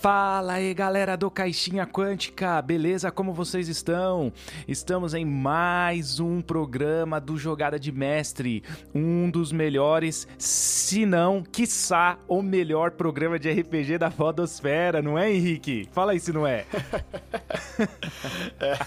Fala aí, galera do Caixinha Quântica, beleza? Como vocês estão? Estamos em mais um programa do Jogada de Mestre, um dos melhores, se não, quiçá, o melhor programa de RPG da Fodosfera, não é, Henrique? Fala aí se não é. é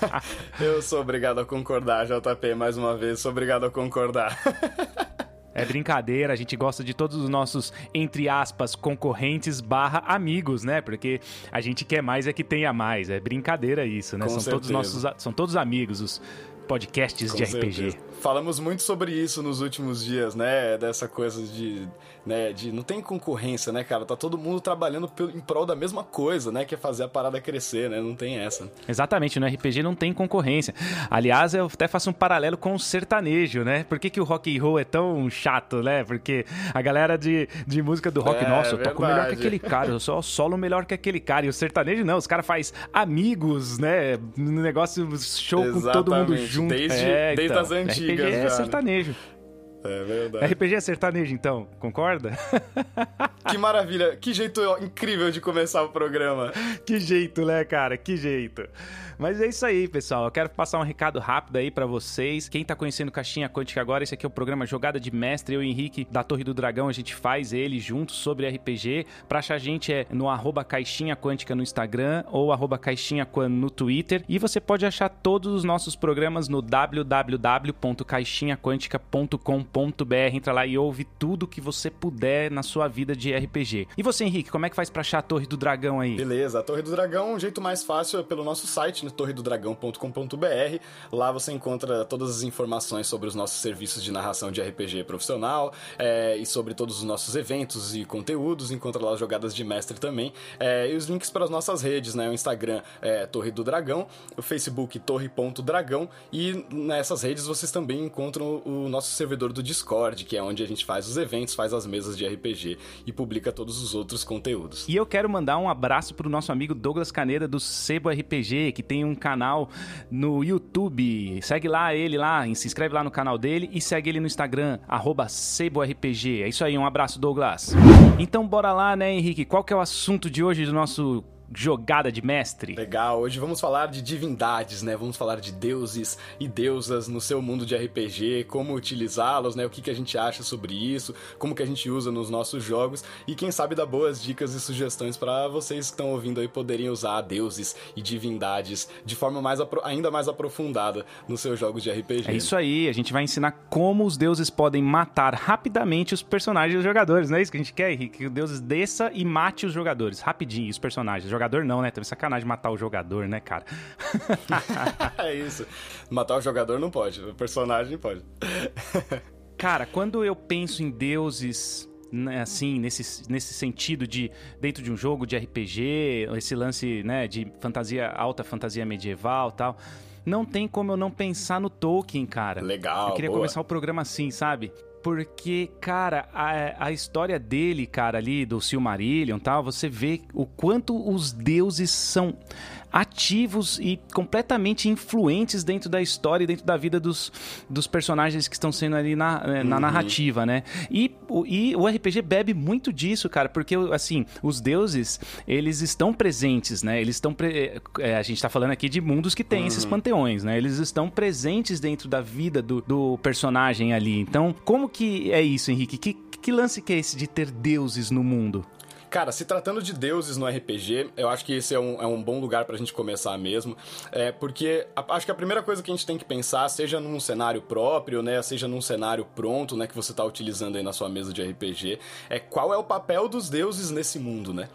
eu sou obrigado a concordar, JP, mais uma vez, sou obrigado a concordar. É brincadeira, a gente gosta de todos os nossos, entre aspas, concorrentes barra amigos, né? Porque a gente quer mais é que tenha mais. É brincadeira isso, né? Com são certeza. todos nossos. São todos amigos, os podcasts Com de RPG. Certeza. Falamos muito sobre isso nos últimos dias, né? Dessa coisa de, né, de não tem concorrência, né, cara? Tá todo mundo trabalhando em prol da mesma coisa, né? Que é fazer a parada crescer, né? Não tem essa. Exatamente, no RPG não tem concorrência. Aliás, eu até faço um paralelo com o sertanejo, né? Por que, que o rock and roll é tão chato, né? Porque a galera de, de música do rock, É, nossa, eu toco melhor que aquele cara, eu sou solo melhor que aquele cara. E o sertanejo não, os caras faz amigos, né? Um negócio show com todo mundo Exatamente, junto. desde- é, desde então, as antigas RPG é já, né? sertanejo. É verdade. RPG é sertanejo, então, concorda? Que maravilha, que jeito incrível de começar o programa. que jeito, né, cara? Que jeito. Mas é isso aí, pessoal. Eu quero passar um recado rápido aí pra vocês. Quem tá conhecendo Caixinha Quântica agora, esse aqui é o programa Jogada de Mestre. Eu e Henrique da Torre do Dragão, a gente faz ele juntos sobre RPG. Pra achar a gente é no arroba Caixinha Quântica no Instagram ou arroba Caixinha no Twitter. E você pode achar todos os nossos programas no www.caixinhaquântica.com.br. Entra lá e ouve tudo que você puder na sua vida de RPG. E você, Henrique, como é que faz pra achar a Torre do Dragão aí? Beleza, a Torre do Dragão, o jeito mais fácil é pelo nosso site, no torredodragão.com.br. Lá você encontra todas as informações sobre os nossos serviços de narração de RPG profissional é, e sobre todos os nossos eventos e conteúdos. Encontra lá as jogadas de mestre também. É, e os links para as nossas redes, né? O Instagram é Torre do Dragão, o Facebook Torre.dragão e nessas redes vocês também encontram o nosso servidor do Discord, que é onde a gente faz os eventos, faz as mesas de RPG e publica todos os outros conteúdos. E eu quero mandar um abraço pro nosso amigo Douglas Caneda do Sebo RPG, que tem um canal no YouTube. Segue lá ele lá, se inscreve lá no canal dele e segue ele no Instagram, SeboRPG. É isso aí, um abraço, Douglas. Então bora lá, né, Henrique? Qual que é o assunto de hoje do nosso Jogada de Mestre? Legal, hoje vamos falar de divindades, né? Vamos falar de deuses e deusas no seu mundo de RPG, como utilizá-los, né? O que, que a gente acha sobre isso, como que a gente usa nos nossos jogos e quem sabe dar boas dicas e sugestões para vocês que estão ouvindo aí poderem usar deuses e divindades de forma mais ainda mais aprofundada nos seus jogos de RPG. É isso aí, a gente vai ensinar como os deuses podem matar rapidamente os personagens dos jogadores, não é isso que a gente quer, Henrique? Que o deuses desça e mate os jogadores, rapidinho, os personagens. Jogador não, né? Também sacanagem matar o jogador, né, cara? é isso. Matar o jogador não pode, o personagem pode. Cara, quando eu penso em deuses, né, assim, nesse, nesse sentido de dentro de um jogo de RPG, esse lance, né, de fantasia, alta fantasia medieval tal, não tem como eu não pensar no Tolkien, cara. Legal, Eu queria boa. começar o programa assim, sabe? Porque, cara, a, a história dele, cara, ali, do Silmarillion e tal, você vê o quanto os deuses são ativos e completamente influentes dentro da história e dentro da vida dos, dos personagens que estão sendo ali na, eh, na narrativa, né? E, o- e o RPG bebe muito disso, cara, porque, assim, os deuses, eles estão presentes, né? Eles estão... pre- eh, a gente tá falando aqui de mundos que tem esses panteões, né? Eles estão presentes dentro da vida do, do personagem ali. Então, como que é isso, Henrique? Que, que lance que é esse de ter deuses no mundo? Cara, se tratando de deuses no RPG, eu acho que esse é um, é um bom lugar pra gente começar mesmo. É, porque a- acho que a primeira coisa que a gente tem que pensar, seja num cenário próprio, né? Seja num cenário pronto, né? Que você tá utilizando aí na sua mesa de RPG, é qual é o papel dos deuses nesse mundo, né?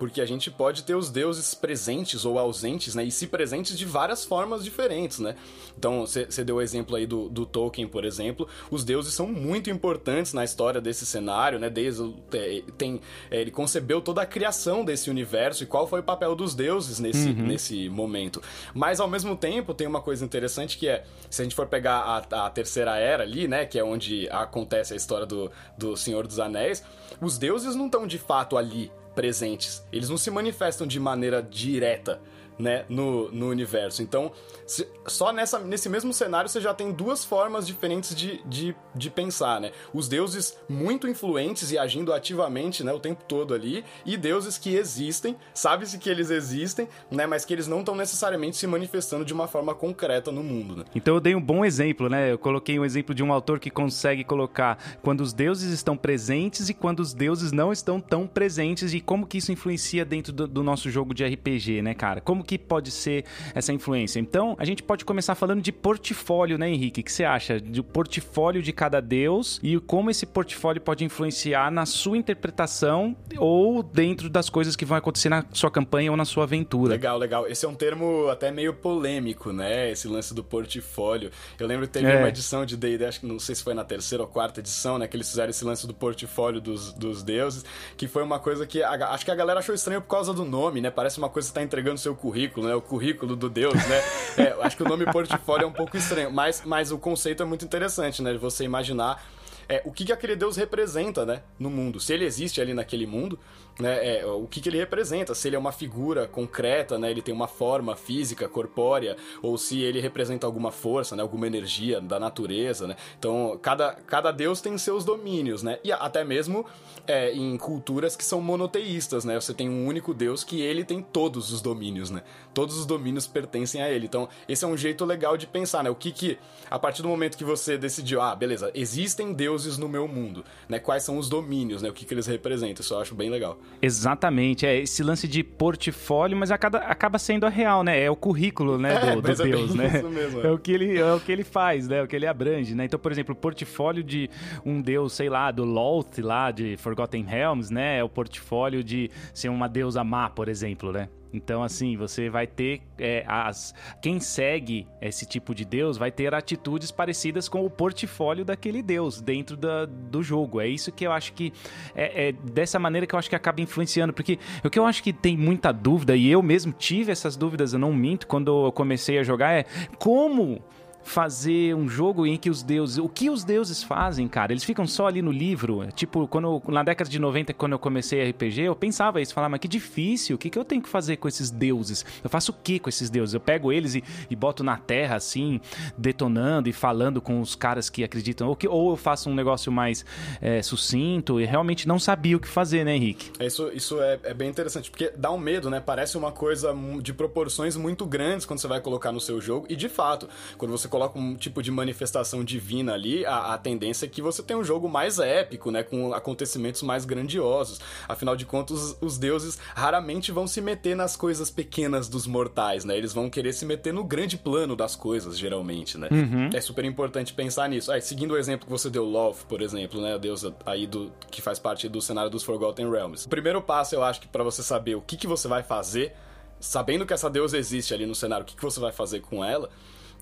Porque a gente pode ter os deuses presentes ou ausentes, né? E se presentes de várias formas diferentes, né? Então, você deu o exemplo aí do, do Tolkien, por exemplo. Os deuses são muito importantes na história desse cenário, né? Desde é, tem, é, ele concebeu toda a criação desse universo e qual foi o papel dos deuses nesse, nesse momento. Mas, ao mesmo tempo, tem uma coisa interessante que é, se a gente for pegar a, a Terceira Era ali, né? Que é onde acontece a história do, do Senhor dos Anéis, os deuses não estão de fato ali presentes. Eles não se manifestam de maneira direta né, no, no universo. Então, se, só nessa, nesse mesmo cenário você já tem duas formas diferentes de, de, de pensar, né? Os deuses muito influentes e agindo ativamente, né, o tempo todo ali, e deuses que existem, sabe-se que eles existem, né, mas que eles não estão necessariamente se manifestando de uma forma concreta no mundo, né? Então eu dei um bom exemplo, né? Eu coloquei um exemplo de um autor que consegue colocar quando os deuses estão presentes e quando os deuses não estão tão presentes e como que isso influencia dentro do, do nosso jogo de RPG, né, cara? Como que pode ser essa influência? Então, a gente pode começar falando de portfólio, né, Henrique? O que você acha do portfólio de cada deus e como esse portfólio pode influenciar na sua interpretação ou dentro das coisas que vão acontecer na sua campanha ou na sua aventura? Legal, legal. Esse é um termo até meio polêmico, né? Esse lance do portfólio. Eu lembro que teve é. uma edição de D&D, acho que não sei se foi na terceira ou quarta edição, né, que eles fizeram esse lance do portfólio dos, dos deuses, que foi uma coisa que a, acho que a galera achou estranho por causa do nome, né? Parece uma coisa que você tá entregando seu currículo, né? O currículo do deus, né? É, acho que o nome portfólio é um pouco estranho, mas, mas o conceito é muito interessante, né? De você imaginar é, o que, que aquele Deus representa, né, no mundo. Se ele existe ali naquele mundo, né, é, o que, que ele representa. Se ele é uma figura concreta, né, ele tem uma forma física, corpórea, ou se ele representa alguma força, né, alguma energia da natureza, né. Então, cada, cada Deus tem seus domínios, né, e até mesmo é, em culturas que são monoteístas, né, você tem um único Deus que ele tem todos os domínios, né. Todos os domínios pertencem a ele. Então, esse é um jeito legal de pensar, né, o que que, a partir do momento que você decidiu, ah, beleza, existem deuses no meu mundo, né? Quais são os domínios, né? O que, que eles representam, isso eu acho bem legal. Exatamente, é esse lance de portfólio, mas acaba, acaba sendo a real, né? É o currículo, né, é, do, do é Deus, né? Mesmo, é. é. o que ele é o que ele faz, né? É o que ele abrange, né? Então, por exemplo, o portfólio de um deus, sei lá, do Loth lá de Forgotten Realms, né? É o portfólio de ser uma deusa má, por exemplo, né? Então, assim, você vai ter é, as. Quem segue esse tipo de Deus vai ter atitudes parecidas com o portfólio daquele Deus dentro da, do jogo. É isso que eu acho que. É, é, dessa maneira que eu acho que acaba influenciando. Porque o que eu acho que tem muita dúvida, e eu mesmo tive essas dúvidas, eu não minto, quando eu comecei a jogar, é como fazer um jogo em que os deuses. O que os deuses fazem, cara? Eles ficam só ali no livro. Tipo, quando na década de 90, quando eu comecei RPG, eu pensava isso, falava, mas que difícil, o que, que eu tenho que fazer com esses deuses? Eu faço o que com esses deuses? Eu pego eles e, e boto na terra, assim, detonando e falando com os caras que acreditam. Ou, que, ou eu faço um negócio mais é, sucinto e realmente não sabia o que fazer, né, Henrique? Isso isso é, é bem interessante, porque dá um medo, né? Parece uma coisa de proporções muito grandes quando você vai colocar no seu jogo. E de fato, quando você coloca um tipo de manifestação divina ali, a, a tendência é que você tenha um jogo mais épico, né? Com acontecimentos mais grandiosos. Afinal de contas, os, os deuses raramente vão se meter nas coisas pequenas dos mortais, né? Eles vão querer se meter no grande plano das coisas, geralmente, né? Uhum. É super importante pensar nisso. Aí, seguindo o exemplo que você deu, Love, por exemplo, né? A deusa aí do, que faz parte do cenário dos Forgotten Realms. O primeiro passo, eu acho que para você saber o que, que você vai fazer, sabendo que essa deusa existe ali no cenário, o que, que você vai fazer com ela,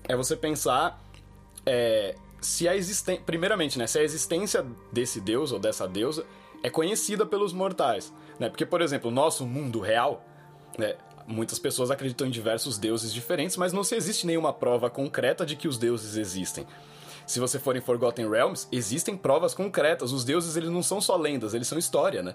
é você pensar é, se a existência. Primeiramente, né? Se a existência desse deus ou dessa deusa é conhecida pelos mortais. Né? Porque, por exemplo, o nosso mundo real, né? Muitas pessoas acreditam em diversos deuses diferentes, mas não se existe nenhuma prova concreta de que os deuses existem. Se você for em Forgotten Realms, existem provas concretas. Os deuses, eles não são só lendas, eles são história, né?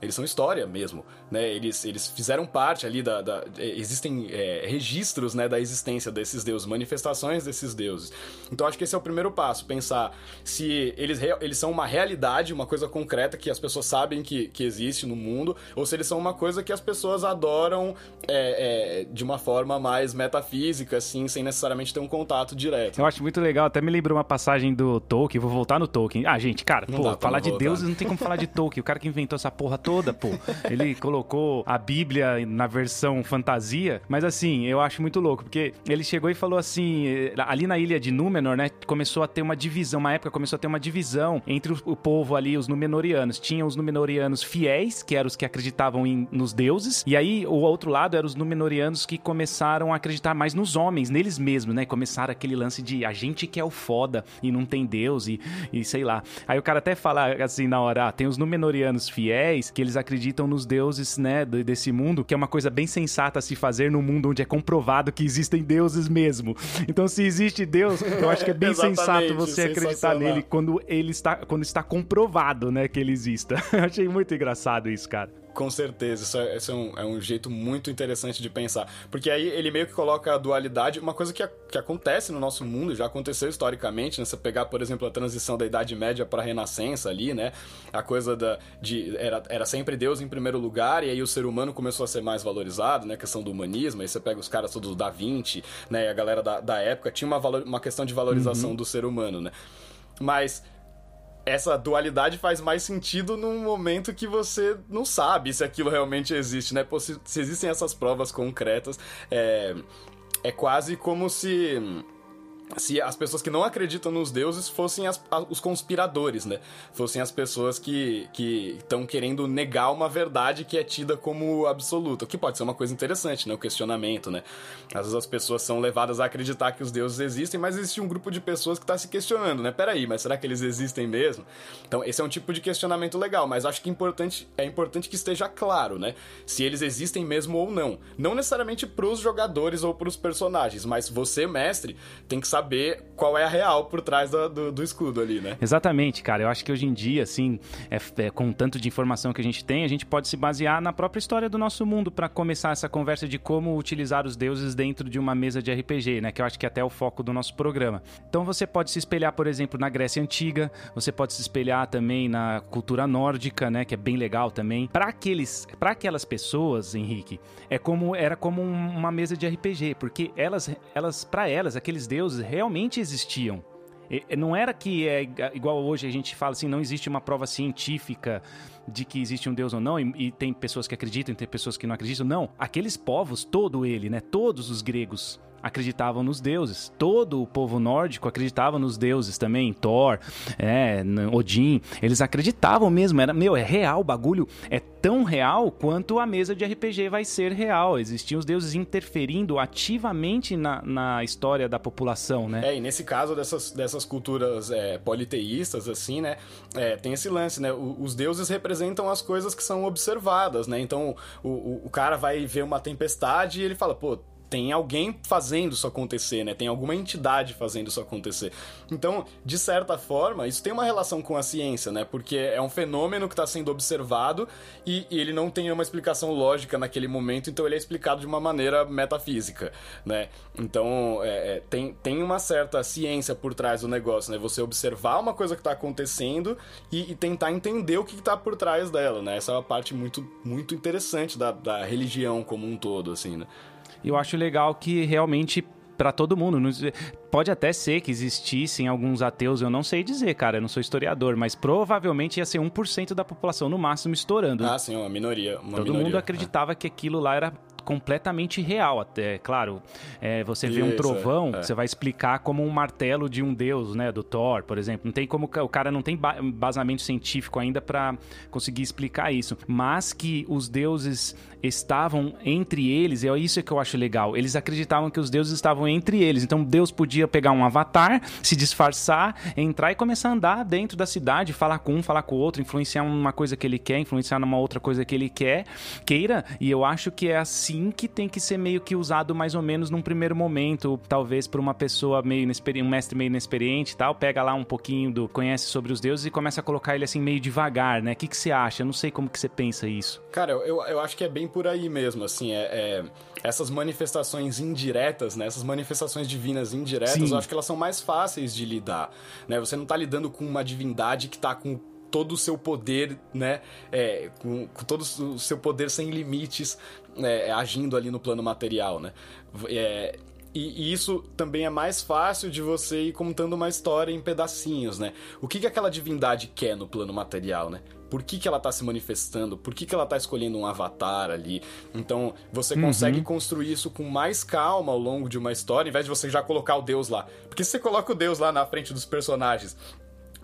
Eles são história mesmo, né? Eles, eles fizeram parte ali da... da existem é, registros, né, da existência desses deuses, manifestações desses deuses. Então acho que esse é o primeiro passo, pensar se eles, eles são uma realidade, uma coisa concreta que as pessoas sabem que, que existe no mundo, ou se eles são uma coisa que as pessoas adoram é, é, de uma forma mais metafísica, assim, sem necessariamente ter um contato direto. Eu acho muito legal, até me lembrou uma passagem do Tolkien, vou voltar no Tolkien. Ah, gente, cara, não pô, falar de deuses não tem como falar de Tolkien, o cara que inventou essa porra toda, pô. Ele colocou a Bíblia na versão fantasia, mas assim, eu acho muito louco, porque ele chegou e falou assim, ali na ilha de Númenor, né, começou a ter uma divisão, uma época começou a ter uma divisão entre o povo ali, os Númenóreanos. Tinha os Númenóreanos fiéis, que eram os que acreditavam em, nos deuses, e aí o outro lado eram os Númenóreanos que começaram a acreditar mais nos homens, neles mesmos, né, começaram aquele lance de a gente que é o foda e não tem Deus e, e sei lá. Aí o cara até fala assim na hora, ah, tem os Númenóreanos fiéis, que eles acreditam nos deuses, né, desse mundo, que é uma coisa bem sensata a se fazer no mundo onde é comprovado que existem deuses mesmo. Então, se existe Deus, eu acho que é bem sensato você acreditar nele quando ele está, quando está comprovado, né, que ele exista. Achei muito engraçado isso, cara. Com certeza, isso, é, isso é, um, é, um, jeito muito interessante de pensar. Porque aí ele meio que coloca a dualidade, uma coisa que, que acontece no nosso mundo, já aconteceu historicamente, né? Você pegar, por exemplo, a transição da Idade Média para a Renascença ali, né? A coisa da, de. Era, era sempre Deus em primeiro lugar, e aí o ser humano começou a ser mais valorizado, né? A questão do humanismo, aí você pega os caras todos da Vinci, né? E a galera da, da época tinha uma, valor, uma questão de valorização uhum. do ser humano, né? Mas essa dualidade faz mais sentido num momento que você não sabe se aquilo realmente existe, né? Se, existem essas provas concretas, é, é quase como se se as pessoas que não acreditam nos deuses fossem as, os conspiradores, né? Fossem as pessoas que estão que querendo negar uma verdade que é tida como absoluta. O que pode ser uma coisa interessante, né? O questionamento, né? Às vezes as pessoas são levadas a acreditar que os deuses existem, mas existe um grupo de pessoas que está se questionando, né? Peraí, mas será que eles existem mesmo? Então, esse é um tipo de questionamento legal, mas acho que importante, é importante que esteja claro, né? Se eles existem mesmo ou não. Não necessariamente para os jogadores ou para os personagens, mas você, mestre, tem que saber saber qual é a real por trás do, do, do escudo ali, né? Exatamente, cara. Eu acho que hoje em dia, assim, é, é, com tanto de informação que a gente tem, a gente pode se basear na própria história do nosso mundo para começar essa conversa de como utilizar os deuses dentro de uma mesa de RPG, né? Que eu acho que é até o foco do nosso programa. Então você pode se espelhar, por exemplo, na Grécia Antiga, você pode se espelhar também na cultura nórdica, né? Que é bem legal também. Para aqueles, para aquelas pessoas, Henrique, é como era como uma mesa de RPG, porque elas, elas, para elas, aqueles deuses realmente existiam. Não era que é igual hoje a gente fala assim, não existe uma prova científica de que existe um Deus ou não, e, e, tem pessoas que acreditam e tem pessoas que não acreditam. Não, aqueles povos, todo ele, né? Todos os gregos acreditavam nos deuses. Todo o povo nórdico acreditava nos deuses também, Thor, é, Odin. Eles acreditavam mesmo, era, meu, é real, o bagulho é tão real quanto a mesa de RPG vai ser real. Existiam os deuses interferindo ativamente na, na história da população, né? É, e nesse caso dessas, dessas culturas é, politeístas, assim, né, é, tem esse lance, né, o, os deuses representam as coisas que são observadas, né, então o, o, o cara vai ver uma tempestade e ele fala, pô, tem alguém fazendo isso acontecer, né? Tem alguma entidade fazendo isso acontecer. Então, de certa forma, isso tem uma relação com a ciência, né? Porque é um fenômeno que está sendo observado e, e, ele não tem uma explicação lógica naquele momento, então ele é explicado de uma maneira metafísica, né? Então, é, é, tem, tem uma certa ciência por trás do negócio, né? Você observar uma coisa que está acontecendo e, e, tentar entender o que está por trás dela, né? Essa é uma parte muito, muito interessante da, da religião como um todo, assim, né? Eu acho legal que realmente para todo mundo. Pode até ser que existissem alguns ateus, eu não sei dizer, cara, eu não sou historiador, mas provavelmente ia ser 1% da população no máximo estourando. Ah, sim, uma minoria. Uma todo minoria, mundo acreditava é. que aquilo lá era completamente real até. Claro, é, você vê um trovão, é. você vai explicar como um martelo de um deus, né? Do Thor, por exemplo. Não tem como o cara não tem basamento científico ainda para conseguir explicar isso. Mas que os deuses estavam entre eles, é isso que eu acho legal. Eles acreditavam que os deuses estavam entre eles. Então Deus podia pegar um avatar, se disfarçar, entrar e começar a andar dentro da cidade, falar com um, falar com o outro, influenciar uma coisa que ele quer, influenciar numa outra coisa que ele quer, queira. E eu acho que é assim assim que tem que ser meio que usado mais ou menos num primeiro momento, talvez por uma pessoa meio inexperiente, um mestre meio inexperiente e tal, pega lá um pouquinho do conhece sobre os deuses e começa a colocar ele assim meio devagar, né? O que, que você acha? Eu não sei como que você pensa isso. Cara, eu, eu acho que é bem por aí mesmo, assim, é, é essas manifestações indiretas, né? Essas manifestações divinas indiretas, Sim. eu acho que elas são mais fáceis de lidar, né? Você não tá lidando com uma divindade que tá com todo o seu poder, né? É, com, com, todo o seu poder sem limites, é, agindo ali no plano material, né? É, e, e, isso também é mais fácil de você ir contando uma história em pedacinhos, né? O que, que aquela divindade quer no plano material, né? Por que, que ela está se manifestando? Por que, que ela está escolhendo um avatar ali? Então, você uhum. consegue construir isso com mais calma ao longo de uma história, em vez de você já colocar o Deus lá. Porque se você coloca o Deus lá na frente dos personagens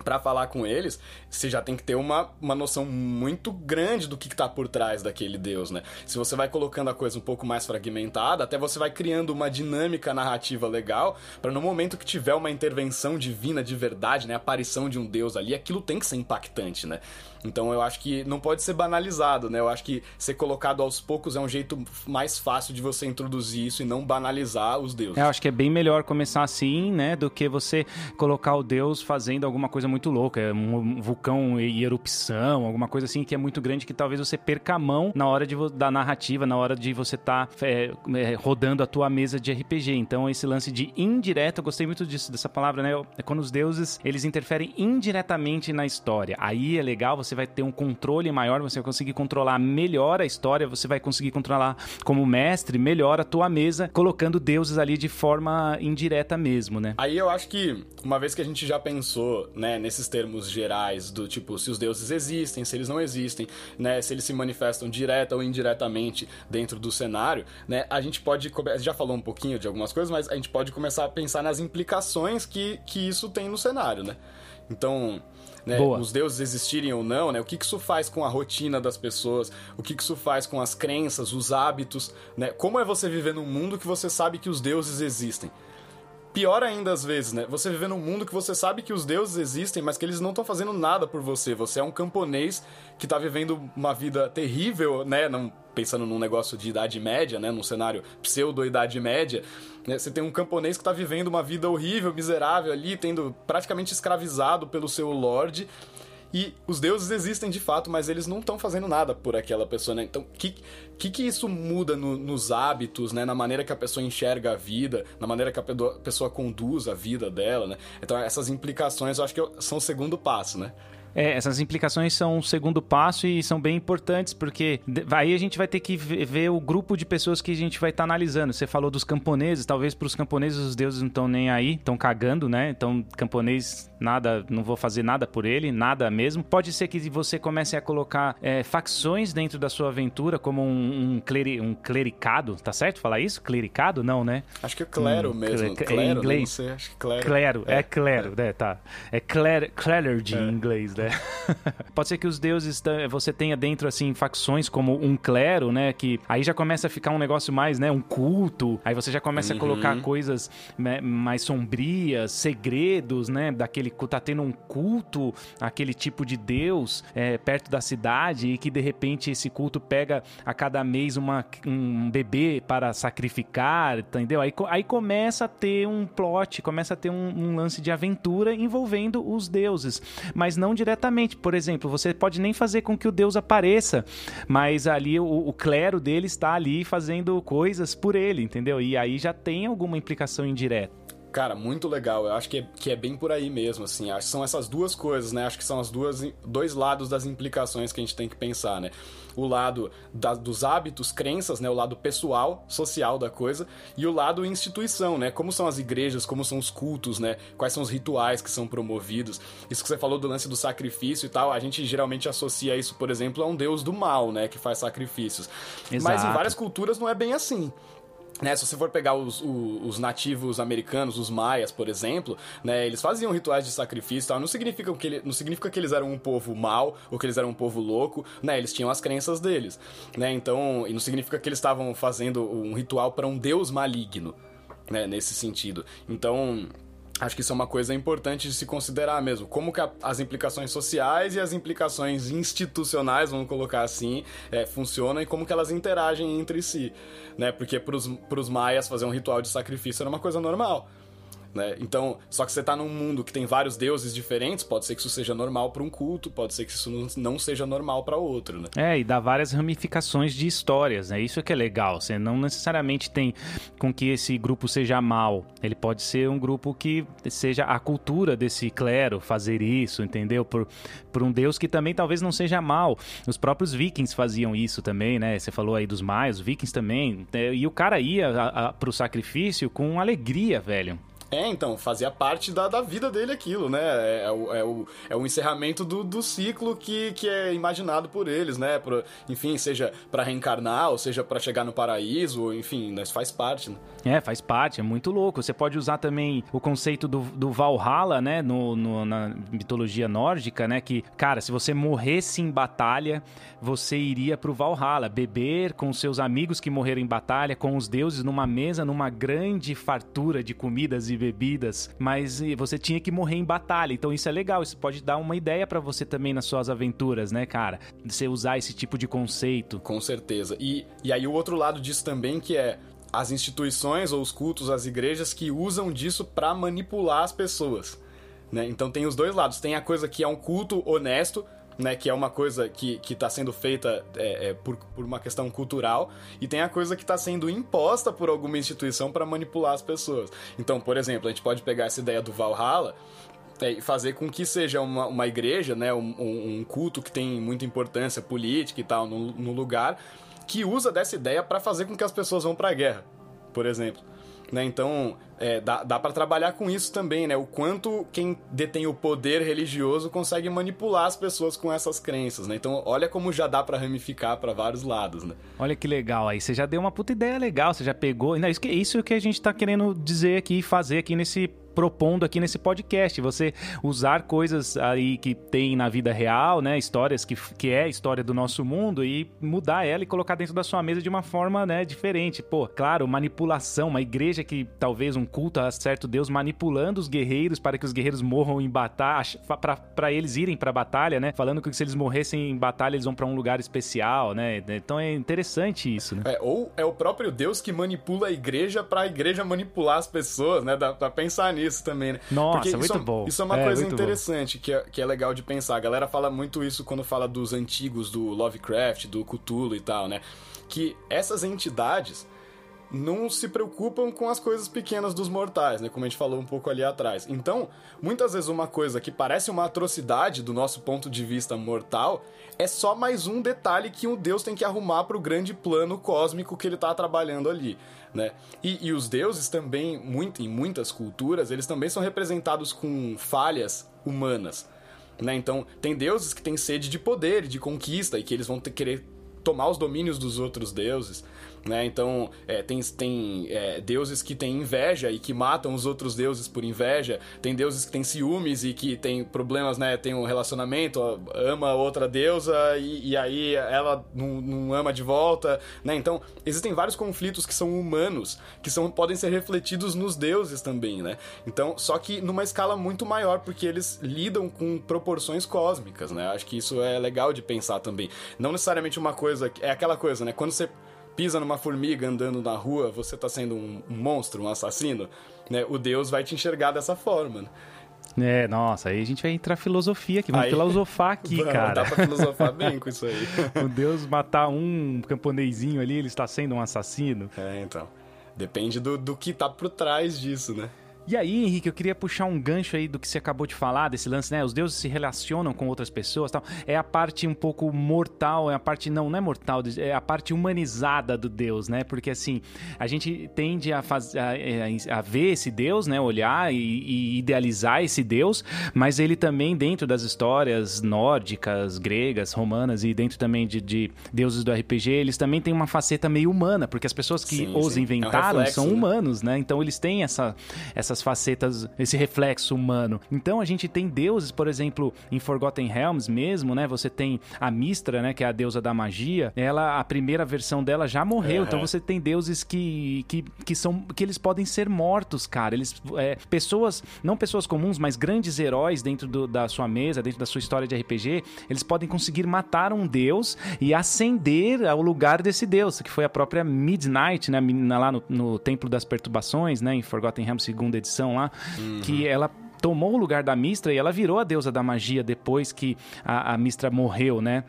para falar com eles, você já tem que ter uma, uma noção muito grande do que, está por trás daquele deus, né? Se você vai colocando a coisa um pouco mais fragmentada, até você vai criando uma dinâmica narrativa legal, para no momento que tiver uma intervenção divina de verdade, né, a aparição de um deus ali, aquilo tem que ser impactante, né? Então eu acho que não pode ser banalizado, né? Eu acho que ser colocado aos poucos é um jeito mais fácil de você introduzir isso e não banalizar os deuses. É, eu acho que é bem melhor começar assim, né, do que você colocar o deus fazendo alguma coisa muito louca, é um vulcão em erupção, alguma coisa assim que é muito grande que talvez você perca a mão na hora de, da narrativa, na hora de você estar tá, é, é, rodando a tua mesa de RPG. Então esse lance de indireto, eu gostei muito disso, dessa palavra, né? É quando os deuses, eles interferem indiretamente na história. Aí é legal, você vai ter um controle maior, você vai conseguir controlar melhor a história, você vai conseguir controlar como mestre melhor a tua mesa, colocando deuses ali de forma indireta mesmo, né? Aí eu acho que, uma vez que a gente já pensou, né, nesses termos gerais do tipo, se os deuses existem, se eles não existem, né, se eles se manifestam direta ou indiretamente dentro do cenário, né, a gente pode, já falou um pouquinho de algumas coisas, mas a gente pode começar a pensar nas implicações que, que isso tem no cenário, né? Então, né, os deuses existirem ou não, né, o que, que isso faz com a rotina das pessoas, o que, que isso faz com as crenças, os hábitos, né? Como é você viver num mundo que você sabe que os deuses existem? Pior ainda às vezes, né? Você viver num mundo que você sabe que os deuses existem, mas que eles não estão fazendo nada por você. Você é um camponês que tá vivendo uma vida terrível, né? Não, pensando num negócio de idade média, né? Num cenário pseudo-idade média. Né? Você tem um camponês que tá vivendo uma vida horrível, miserável ali, tendo praticamente escravizado pelo seu lord e os deuses existem de fato, mas eles não estão fazendo nada por aquela pessoa, né? Então, o que, que, isso muda no, nos hábitos, né? Na maneira que a pessoa enxerga a vida, na maneira que a pessoa conduz a vida dela, né? Então, essas implicações eu acho que são o segundo passo, né? É, essas implicações são o segundo passo e são bem importantes, porque aí a gente vai ter que ver o grupo de pessoas que a gente vai estar tá analisando. Você falou dos camponeses, talvez para os camponeses os deuses não estão nem aí, estão cagando, né? Então, camponês, nada, não vou fazer nada por ele, nada mesmo. Pode ser que você comece a colocar é, facções dentro da sua aventura, como um, um, cleri, um clericado, tá certo falar isso? Clericado? Não, né? Acho que é clero hum, mesmo. Clero, em inglês. Não sei, acho que clero. Clero, é, é clero, é. né? Tá. É cler, clergy é. em inglês, né? Pode ser que os deuses você tenha dentro assim facções como um clero, né, que aí já começa a ficar um negócio mais, né, um culto. Aí você já começa uhum. a colocar uhum. coisas né, mais sombrias, segredos, né, daquele tá tendo um culto aquele tipo de deus é, perto da cidade e que de repente esse culto pega a cada mês uma, um bebê para sacrificar, entendeu? Aí, aí começa a ter um plot, começa a ter um, um lance de aventura envolvendo os deuses, mas não diretamente diretamente. Por exemplo, você pode nem fazer com que o Deus apareça, mas ali o, o clero dele está ali fazendo coisas por ele, entendeu? E aí já tem alguma implicação indireta. Cara, muito legal. Eu acho que é, que é bem por aí mesmo, assim. Acho que são essas duas coisas, né? Acho que são as duas dois lados das implicações que a gente tem que pensar, né? O lado da, dos hábitos, crenças, né? O lado pessoal, social da coisa e o lado instituição, né? Como são as igrejas, como são os cultos, né? Quais são os rituais que são promovidos. Isso que você falou do lance do sacrifício e tal, a gente geralmente associa isso, por exemplo, a um deus do mal, né? Que faz sacrifícios. Exato. Mas em várias culturas não é bem assim. Né, se você for pegar os, os, os, nativos americanos, os maias, por exemplo, né, eles faziam rituais de sacrifício tal. Não significa, que ele, não significa que eles eram um povo mau ou que eles eram um povo louco, né? Eles tinham as crenças deles, né? Então, e não significa que eles estavam fazendo um ritual para um deus maligno, né? Nesse sentido. Então, Acho que isso é uma coisa importante de se considerar mesmo. Como que a, as implicações sociais e as implicações institucionais, vamos colocar assim, é, funcionam e como que elas interagem entre si. Né? Porque para os maias fazer um ritual de sacrifício era uma coisa normal. Né? Então, só que você está num mundo que tem vários deuses diferentes, pode ser que isso seja normal para um culto, pode ser que isso não seja normal para outro, né? É, e dá várias ramificações de histórias, né? Isso é que é legal. Você não necessariamente tem com que esse grupo seja mal. Ele pode ser um grupo que seja a cultura desse clero fazer isso, entendeu? Por, por um deus que também talvez não seja mal. Os próprios vikings faziam isso também, né? Você falou aí dos maias, os vikings também. Né? E o cara ia a, a, pro sacrifício com alegria, velho. É, então, fazia parte da, da vida dele aquilo, né? É, é, o, é, o, é o encerramento do, do ciclo que, que é imaginado por eles, né? Pro, enfim, seja para reencarnar, ou seja para chegar no paraíso, enfim, né? faz parte, né? É, faz parte, é muito louco. Você pode usar também o conceito do, do Valhalla, né? No, no, na mitologia nórdica, né? Que, cara, se você morresse em batalha, você iria pro Valhalla, beber com seus amigos que morreram em batalha, com os deuses numa mesa, numa grande fartura de comidas e bebidas, mas você tinha que morrer em batalha. Então isso é legal, isso pode dar uma ideia para você também nas suas aventuras, né, cara? Você usar esse tipo de conceito. Com certeza. E, e aí o outro lado disso também que é as instituições ou os cultos, as igrejas que usam disso para manipular as pessoas. Né? Então tem os dois lados. Tem a coisa que é um culto honesto, né, que é uma coisa que está sendo feita é, é, por, por uma questão cultural, e tem a coisa que está sendo imposta por alguma instituição para manipular as pessoas. Então, por exemplo, a gente pode pegar essa ideia do Valhalla é, fazer com que seja uma, uma igreja, né, um, um, culto que tem muita importância política e tal no, no lugar, que usa dessa ideia para fazer com que as pessoas vão para a guerra, por exemplo. Né? Então, é, dá, dá para trabalhar com isso também, né? O quanto quem detém o poder religioso consegue manipular as pessoas com essas crenças, né? Então, olha como já dá para ramificar para vários lados, né? Olha que legal aí, você já deu uma puta ideia legal, você já pegou. Não, isso que isso que a gente tá querendo dizer aqui, fazer aqui nesse propondo aqui nesse podcast. Você usar coisas aí que tem na vida real, né? Histórias que, que é história do nosso mundo e mudar ela e colocar dentro da sua mesa de uma forma, né, diferente. Pô, claro, manipulação, uma igreja que talvez um culto a certo Deus manipulando os guerreiros para que os guerreiros morram em batalha, para eles irem para batalha, né? Falando que se eles morressem em batalha, eles vão para um lugar especial, né? Então é interessante isso, né? É, ou é o próprio Deus que manipula a igreja para a igreja manipular as pessoas, né? Dá pra pensar nisso isso também, né? Nossa, Porque muito isso, bom. Isso é uma é, coisa interessante que é, que é legal de pensar. A galera fala muito isso quando fala dos antigos, do Lovecraft, do Cthulhu e tal, né? Que essas entidades não se preocupam com as coisas pequenas dos mortais, né? Como a gente falou um pouco ali atrás. Então, muitas vezes uma coisa que parece uma atrocidade do nosso ponto de vista mortal é só mais um detalhe que um deus tem que arrumar para o grande plano cósmico que ele está trabalhando ali né? E, e, os deuses também, muito, em muitas culturas, eles também são representados com falhas humanas, né? Então, tem deuses que têm sede de poder, de conquista, e que eles vão ter, querer tomar os domínios dos outros deuses. Né? Então, é, tem, tem é, deuses que têm inveja e que matam os outros deuses por inveja. Tem deuses que têm ciúmes e que têm problemas, né? Tem um relacionamento, ama outra deusa e, e aí ela não, não, ama de volta, né? Então, existem vários conflitos que são humanos, que são, podem ser refletidos nos deuses também, né? Então, só que numa escala muito maior, porque eles lidam com proporções cósmicas, né? Acho que isso é legal de pensar também. Não necessariamente uma coisa... É aquela coisa, né? Quando você pisa numa formiga andando na rua, você tá sendo um, monstro, um assassino, né? O Deus vai te enxergar dessa forma, né? É, nossa, aí a gente vai entrar filosofia aqui, vamos aí... filosofar aqui, Vamos, cara. Dá pra filosofar bem com isso aí. o Deus matar um camponezinho ali, ele está sendo um assassino. É, então. Depende do, do que tá por trás disso, né? E aí, Henrique, eu queria puxar um gancho aí do que você acabou de falar, desse lance, né? Os deuses se relacionam com outras pessoas tal. É a parte um pouco mortal, é a parte, não, não é mortal, é a parte humanizada do Deus, né? Porque assim, a gente tende a, faz, a, a ver esse Deus, né? Olhar e, e, idealizar esse Deus, mas ele também, dentro das histórias nórdicas, gregas, romanas e dentro também de, de deuses do RPG, eles também têm uma faceta meio humana, porque as pessoas que sim, os sim. inventaram é um reflexo, são né? humanos, né? Então eles têm essa, essa essas facetas, esse reflexo humano. Então a gente tem deuses, por exemplo, em Forgotten Realms mesmo, né? Você tem a Mistra, né? Que é a deusa da magia. Ela, a primeira versão dela já morreu. Uhum. Então você tem deuses que, que, que são que eles podem ser mortos, cara. Eles é, pessoas, não pessoas comuns, mas grandes heróis dentro do, da sua mesa, dentro da sua história de RPG, eles podem conseguir matar um deus e ascender ao lugar desse deus, que foi a própria Midnight, né? Lá no, no Templo das Perturbações, né? Em Forgotten Realms, segunda edição lá, uhum. que ela tomou o lugar da Mistra e ela virou a deusa da magia depois que a, a Mistra morreu, né?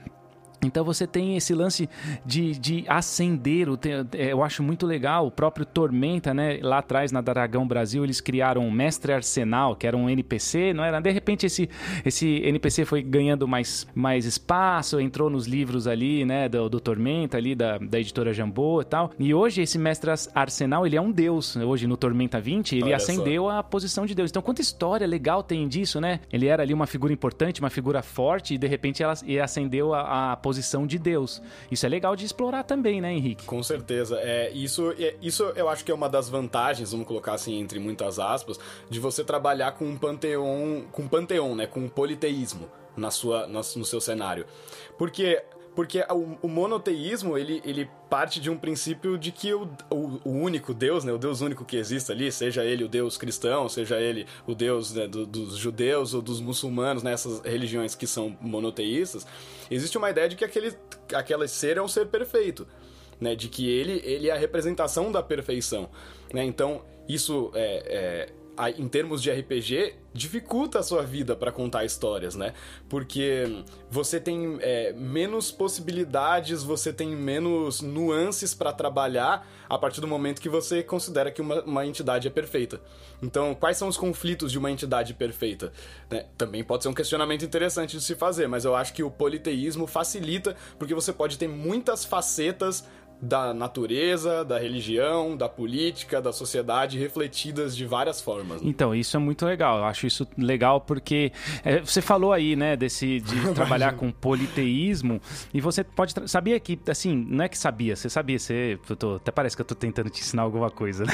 Então você tem esse lance de, de acender, o, é, eu acho muito legal, o próprio Tormenta, né? Lá atrás na Dragão Brasil eles criaram o Mestre Arsenal, que era um NPC, não era? De repente esse, esse NPC foi ganhando mais, mais espaço, entrou nos livros ali, né? Do, do Tormenta ali, da, da editora Jambô e tal. E hoje esse Mestre Arsenal, ele é um deus. Hoje no Tormenta 20, ele Olha ascendeu a posição de deus. Então quanta história legal tem disso, né? Ele era ali uma figura importante, uma figura forte e de repente ela, ele ascendeu a, a posição de Deus. Isso é legal de explorar também, né, Henrique? Com certeza. É, isso, é, isso eu acho que é uma das vantagens, vamos colocar assim entre muitas aspas, de você trabalhar com um panteão, com um né, com um politeísmo na sua, no seu cenário. Porque porque o, o, monoteísmo, ele, ele parte de um princípio de que o, o, o, único Deus, né, o Deus único que existe ali, seja ele o Deus cristão, seja ele o Deus né, do, dos judeus ou dos muçulmanos, nessas né, religiões que são monoteístas, existe uma ideia de que aquele, aquele ser é um ser perfeito. Né, de que ele, ele é a representação da perfeição. Né? Então, isso é, é em termos de RPG, dificulta a sua vida para contar histórias, né? Porque você tem é, menos possibilidades, você tem menos nuances para trabalhar a partir do momento que você considera que uma, uma, entidade é perfeita. Então, quais são os conflitos de uma entidade perfeita? Né? Também pode ser um questionamento interessante de se fazer, mas eu acho que o politeísmo facilita porque você pode ter muitas facetas da natureza, da religião, da política, da sociedade refletidas de várias formas. Né? Então, isso é muito legal. Eu acho isso legal porque é, você falou aí, né, desse de trabalhar com politeísmo e você pode sabia que assim, não é que sabia, você sabia, você tô, até parece que eu tô tentando te ensinar alguma coisa. Né?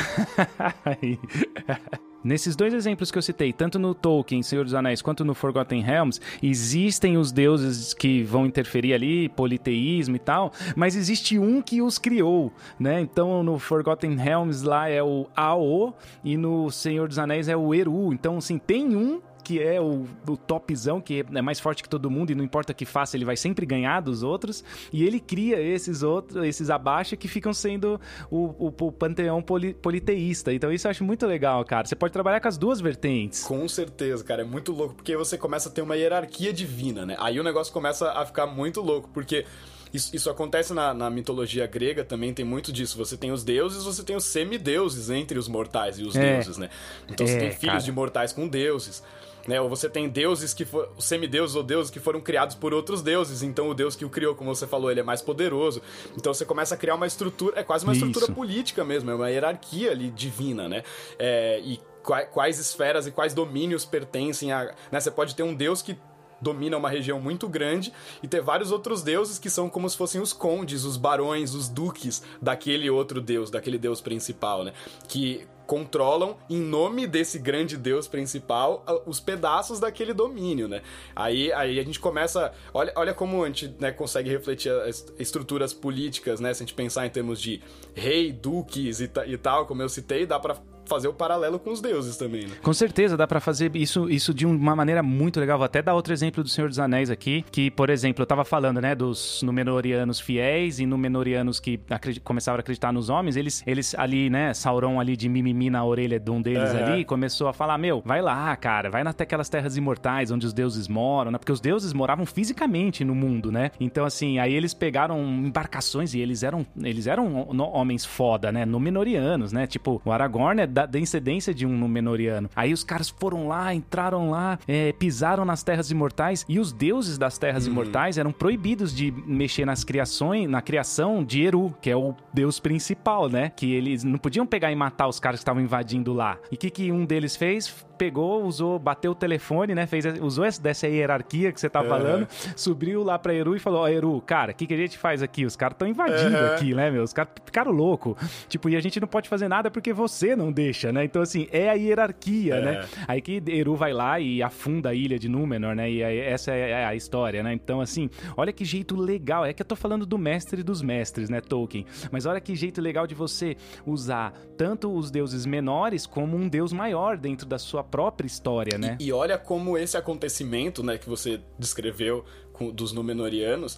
Nesses dois exemplos que eu citei, tanto no Tolkien, Senhor dos Anéis, quanto no Forgotten Realms, existem os deuses que vão interferir ali, politeísmo e tal, mas existe um que os criou, né? Então no Forgotten Realms lá é o Ao e no Senhor dos Anéis é o Eru. Então, assim, tem um que é o, o topzão, que é mais forte que todo mundo e não importa o que faça, ele vai sempre ganhar dos outros. E ele cria esses outros, esses abaixo que ficam sendo o, o, o panteão poli, politeísta. Então isso eu acho muito legal, cara. Você pode trabalhar com as duas vertentes. Com certeza, cara. É muito louco, porque você começa a ter uma hierarquia divina, né? Aí o negócio começa a ficar muito louco, porque isso, isso acontece na, na, mitologia grega também, tem muito disso. Você tem os deuses, você tem os semideuses entre os mortais e os é. deuses, né? Então é, você tem filhos cara. de mortais com deuses. Né? Ou você tem deuses que foram. semideuses ou deuses que foram criados por outros deuses. Então o deus que o criou, como você falou, ele é mais poderoso. Então você começa a criar uma estrutura. É quase uma Isso. estrutura política mesmo, é uma hierarquia ali divina, né? É, e quais esferas e quais domínios pertencem a. Né? Você pode ter um deus que domina uma região muito grande e ter vários outros deuses que são como se fossem os condes, os barões, os duques daquele outro deus, daquele deus principal, né? Que controlam, em nome desse grande deus principal, os pedaços daquele domínio, né? Aí, aí a gente começa. Olha, olha como a gente né, consegue refletir as estruturas políticas, né? Se a gente pensar em termos de rei, duques e, e tal, como eu citei, dá para fazer o paralelo com os deuses também, né? Com certeza, dá para fazer isso, isso de uma maneira muito legal. Vou até dar outro exemplo do Senhor dos Anéis aqui, que, por exemplo, eu tava falando, né, dos Númenóreanos fiéis e Númenóreanos que começaram a acreditar nos homens, eles, eles ali, né, Sauron ali de mimimi na orelha de um deles ali, começou a falar, meu, vai lá, cara, vai até aquelas terras imortais onde os deuses moram, né? Porque os deuses moravam fisicamente no mundo, né? Então, assim, aí eles pegaram embarcações e eles eram, eles eram homens foda, né? Númenóreanos, né? Tipo, o Aragorn é da, da incidência de um Númenoriano. Aí os caras foram lá, entraram lá, é, pisaram nas terras imortais e os deuses das terras uhum. imortais eram proibidos de mexer nas criações, na criação de Eru, que é o deus principal, né? Que eles não podiam pegar e matar os caras que estavam invadindo lá. E o que, que um deles fez? Pegou, usou, bateu o telefone, né? Fez, usou essa, dessa hierarquia que você tá falando, subiu lá pra Eru e falou: Ó, oh, Eru, cara, o que, que a gente faz aqui? Os caras estão invadindo uhum. aqui, né, meu? Os caras ficaram loucos. Tipo, e a gente não pode fazer nada porque você não deixa, né? Então, assim, é a hierarquia, é. né? Aí que Eru vai lá e afunda a ilha de Númenor, né? E aí, essa é a história, né? Então, assim, olha que jeito legal. É que eu tô falando do mestre dos mestres, né, Tolkien? Mas olha que jeito legal de você usar tanto os deuses menores como um deus maior dentro da sua própria história, né? E, e olha como esse acontecimento, né, que você descreveu com, dos Númenóreanos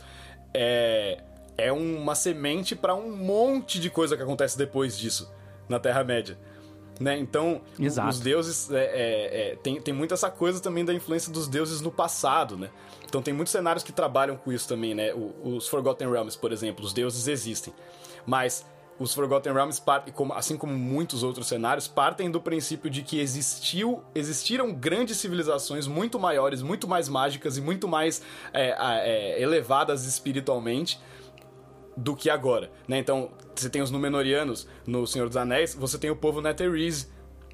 é, é uma semente para um monte de coisa que acontece depois disso na Terra-média. Né? Então, Exato. os deuses. É, é, é, tem, tem muito essa coisa também da influência dos deuses no passado, né? Então, tem muitos cenários que trabalham com isso também, né? os Forgotten Realms, por exemplo, os deuses existem. Mas os Forgotten Realms, assim como muitos outros cenários, partem do princípio de que existiu, existiram grandes civilizações muito maiores, muito mais mágicas e muito mais é, é, elevadas espiritualmente do que agora, né? Então, você tem os Númenóreanos no Senhor dos Anéis, você tem o povo Netherese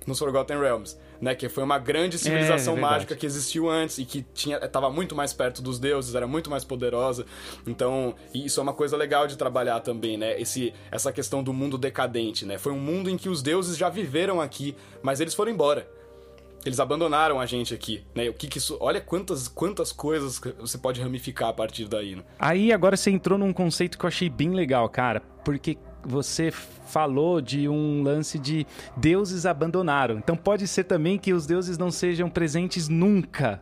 nos Forgotten Realms né? Que foi uma grande é, civilização é, é mágica que existiu antes e que tinha estava muito mais perto dos deuses, era muito mais poderosa. Então, isso é uma coisa legal de trabalhar também, né? Esse, essa questão do mundo decadente, né? Foi um mundo em que os deuses já viveram aqui, mas eles foram embora. Eles abandonaram a gente aqui, né? O que, que isso. Olha quantas, quantas coisas você pode ramificar a partir daí, né? Aí agora você entrou num conceito que eu achei bem legal, cara. Porque você falou de um lance de deuses abandonaram. Então pode ser também que os deuses não sejam presentes nunca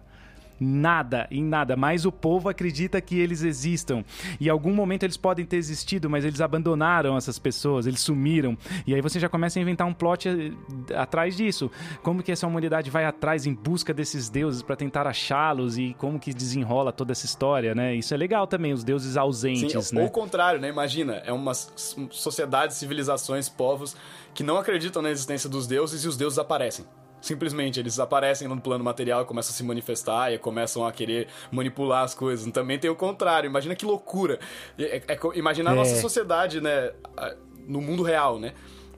nada, em nada, mas o povo acredita que eles existam. E em algum momento eles podem ter existido, mas eles abandonaram essas pessoas, eles sumiram. E aí você já começa a inventar um plot eh, atrás disso. Como que essa humanidade vai atrás em busca desses deuses para tentar achá-los e como que desenrola toda essa história, né? Isso é legal também, os deuses ausentes, Sim, né? Ou o contrário, né? Imagina, é uma sociedade, civilizações, povos que não acreditam na existência dos deuses e os deuses aparecem. Simplesmente, eles aparecem no plano material começam a se manifestar e começam a querer manipular as coisas. Também tem o contrário. Imagina que loucura. É, é, imagina a nossa é. sociedade, né? No mundo real, né?